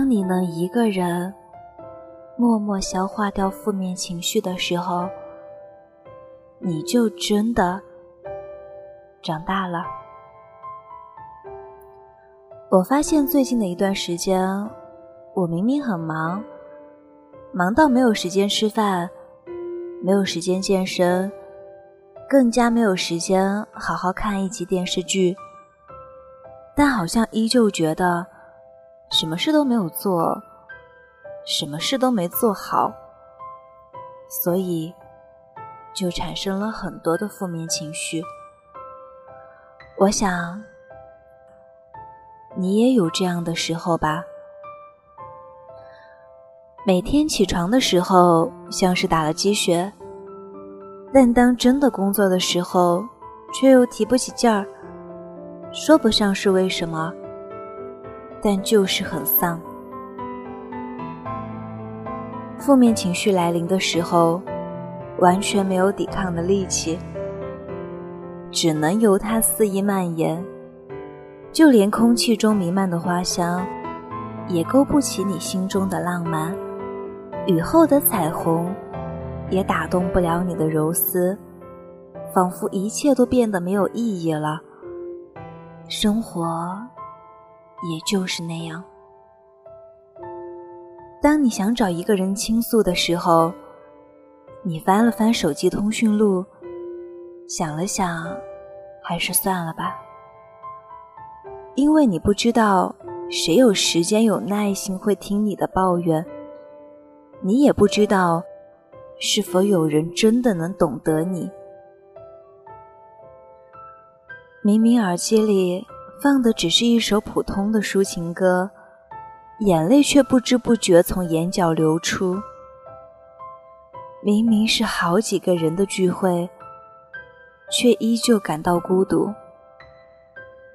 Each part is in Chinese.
当你能一个人默默消化掉负面情绪的时候，你就真的长大了。我发现最近的一段时间，我明明很忙，忙到没有时间吃饭，没有时间健身，更加没有时间好好看一集电视剧，但好像依旧觉得什么事都没有做，什么事都没做好，所以就产生了很多的负面情绪。我想。你也有这样的时候吧？每天起床的时候像是打了鸡血，但当真的工作的时候，却又提不起劲儿。说不上是为什么，但就是很丧。负面情绪来临的时候，完全没有抵抗的力气，只能由它肆意蔓延。就连空气中弥漫的花香，也勾不起你心中的浪漫；雨后的彩虹，也打动不了你的柔丝。仿佛一切都变得没有意义了。生活，也就是那样。当你想找一个人倾诉的时候，你翻了翻手机通讯录，想了想，还是算了吧。因为你不知道谁有时间、有耐心会听你的抱怨，你也不知道是否有人真的能懂得你。明明耳机里放的只是一首普通的抒情歌，眼泪却不知不觉从眼角流出。明明是好几个人的聚会，却依旧感到孤独。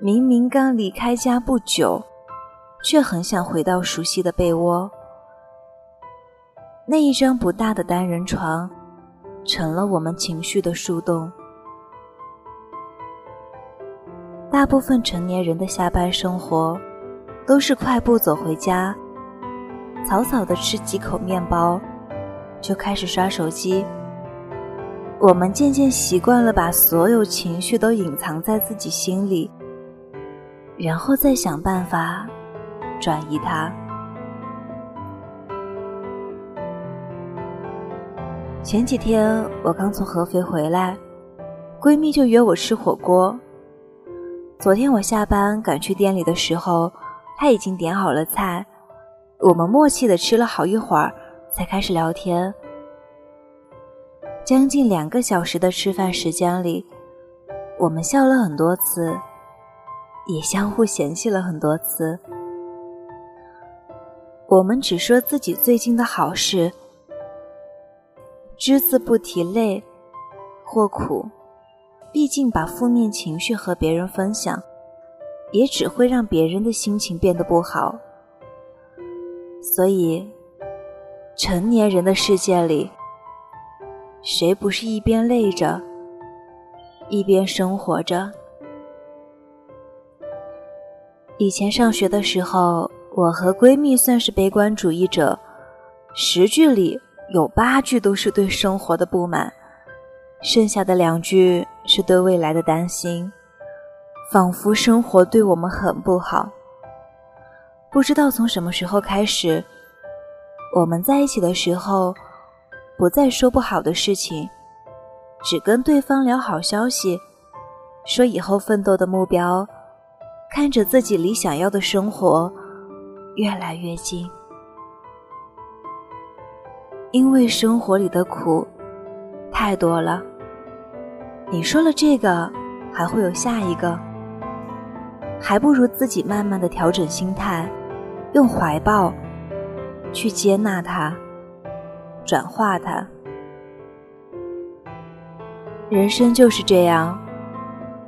明明刚离开家不久，却很想回到熟悉的被窝。那一张不大的单人床，成了我们情绪的树洞。大部分成年人的下班生活，都是快步走回家，草草的吃几口面包，就开始刷手机。我们渐渐习惯了把所有情绪都隐藏在自己心里。然后再想办法转移它。前几天我刚从合肥回来，闺蜜就约我吃火锅。昨天我下班赶去店里的时候，他已经点好了菜，我们默契的吃了好一会儿，才开始聊天。将近两个小时的吃饭时间里，我们笑了很多次。也相互嫌弃了很多次。我们只说自己最近的好事，只字不提累或苦。毕竟把负面情绪和别人分享，也只会让别人的心情变得不好。所以，成年人的世界里，谁不是一边累着，一边生活着？以前上学的时候，我和闺蜜算是悲观主义者，十句里有八句都是对生活的不满，剩下的两句是对未来的担心，仿佛生活对我们很不好。不知道从什么时候开始，我们在一起的时候，不再说不好的事情，只跟对方聊好消息，说以后奋斗的目标。看着自己离想要的生活越来越近，因为生活里的苦太多了。你说了这个，还会有下一个，还不如自己慢慢的调整心态，用怀抱去接纳它，转化它。人生就是这样。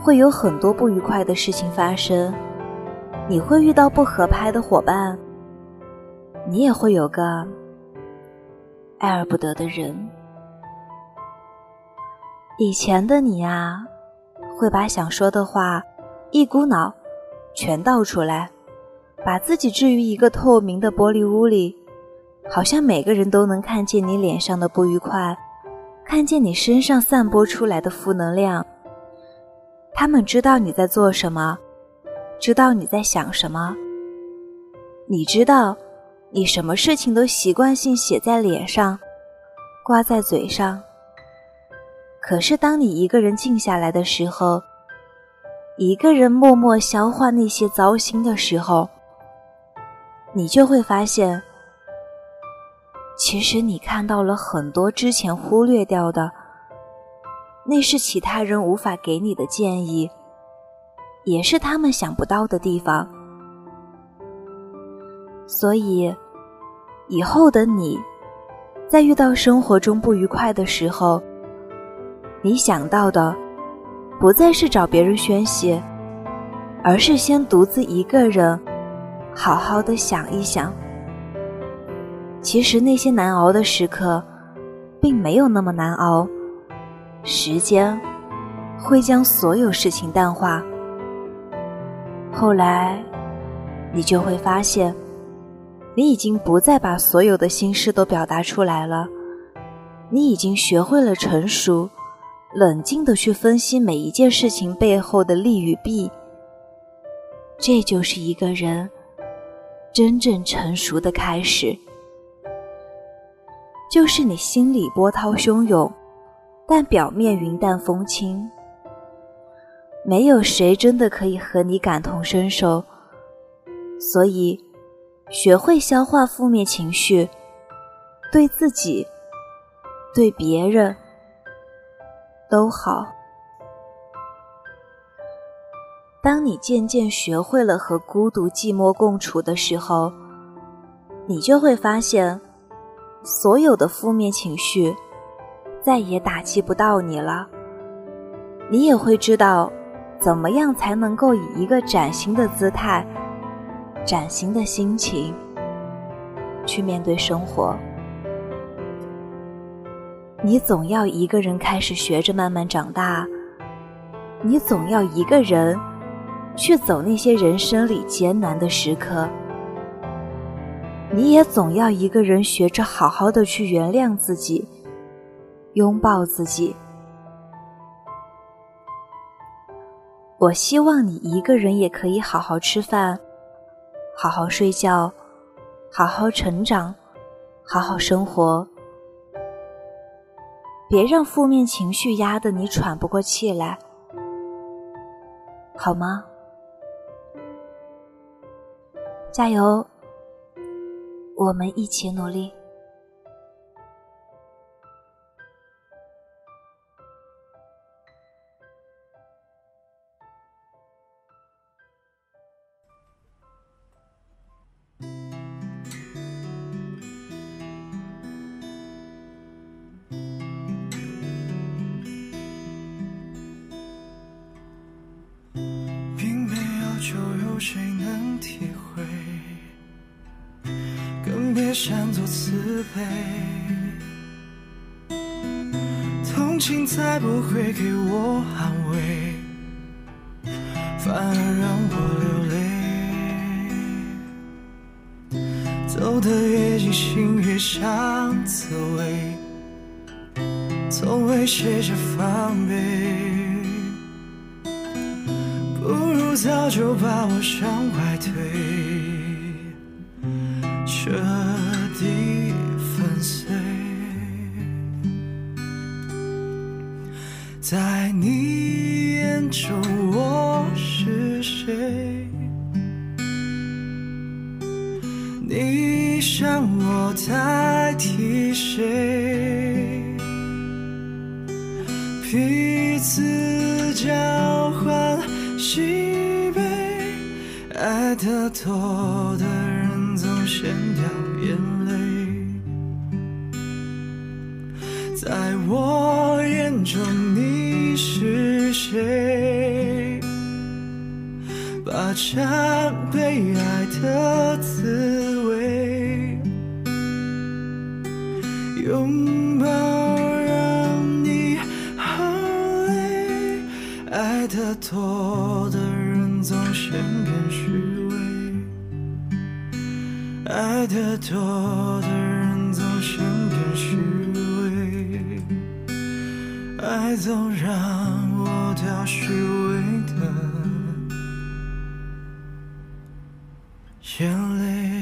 会有很多不愉快的事情发生，你会遇到不合拍的伙伴，你也会有个爱而不得的人。以前的你啊，会把想说的话一股脑全倒出来，把自己置于一个透明的玻璃屋里，好像每个人都能看见你脸上的不愉快，看见你身上散播出来的负能量。他们知道你在做什么，知道你在想什么。你知道，你什么事情都习惯性写在脸上，挂在嘴上。可是，当你一个人静下来的时候，一个人默默消化那些糟心的时候，你就会发现，其实你看到了很多之前忽略掉的。那是其他人无法给你的建议，也是他们想不到的地方。所以，以后的你，在遇到生活中不愉快的时候，你想到的不再是找别人宣泄，而是先独自一个人，好好的想一想。其实那些难熬的时刻，并没有那么难熬。时间会将所有事情淡化，后来你就会发现，你已经不再把所有的心事都表达出来了，你已经学会了成熟、冷静的去分析每一件事情背后的利与弊。这就是一个人真正成熟的开始，就是你心里波涛汹涌。但表面云淡风轻，没有谁真的可以和你感同身受。所以，学会消化负面情绪，对自己、对别人都好。当你渐渐学会了和孤独、寂寞共处的时候，你就会发现，所有的负面情绪。再也打击不到你了，你也会知道，怎么样才能够以一个崭新的姿态、崭新的心情去面对生活。你总要一个人开始学着慢慢长大，你总要一个人去走那些人生里艰难的时刻，你也总要一个人学着好好的去原谅自己。拥抱自己。我希望你一个人也可以好好吃饭，好好睡觉，好好成长，好好生活。别让负面情绪压得你喘不过气来，好吗？加油，我们一起努力。有谁能体会？更别想做慈悲。同情才不会给我安慰，反而让我流泪。走得越近，心越像刺猬，从未卸下防备。早就把我向外推，彻底粉碎。在你眼中我是谁？你想我代替谁？彼此交得多的人总先掉眼泪，在我眼中你是谁？把尝被爱的滋味，拥抱让你好累，爱得多的人总先变虚伪。爱得多的人总显得虚伪，爱总让我掉虚伪的眼泪。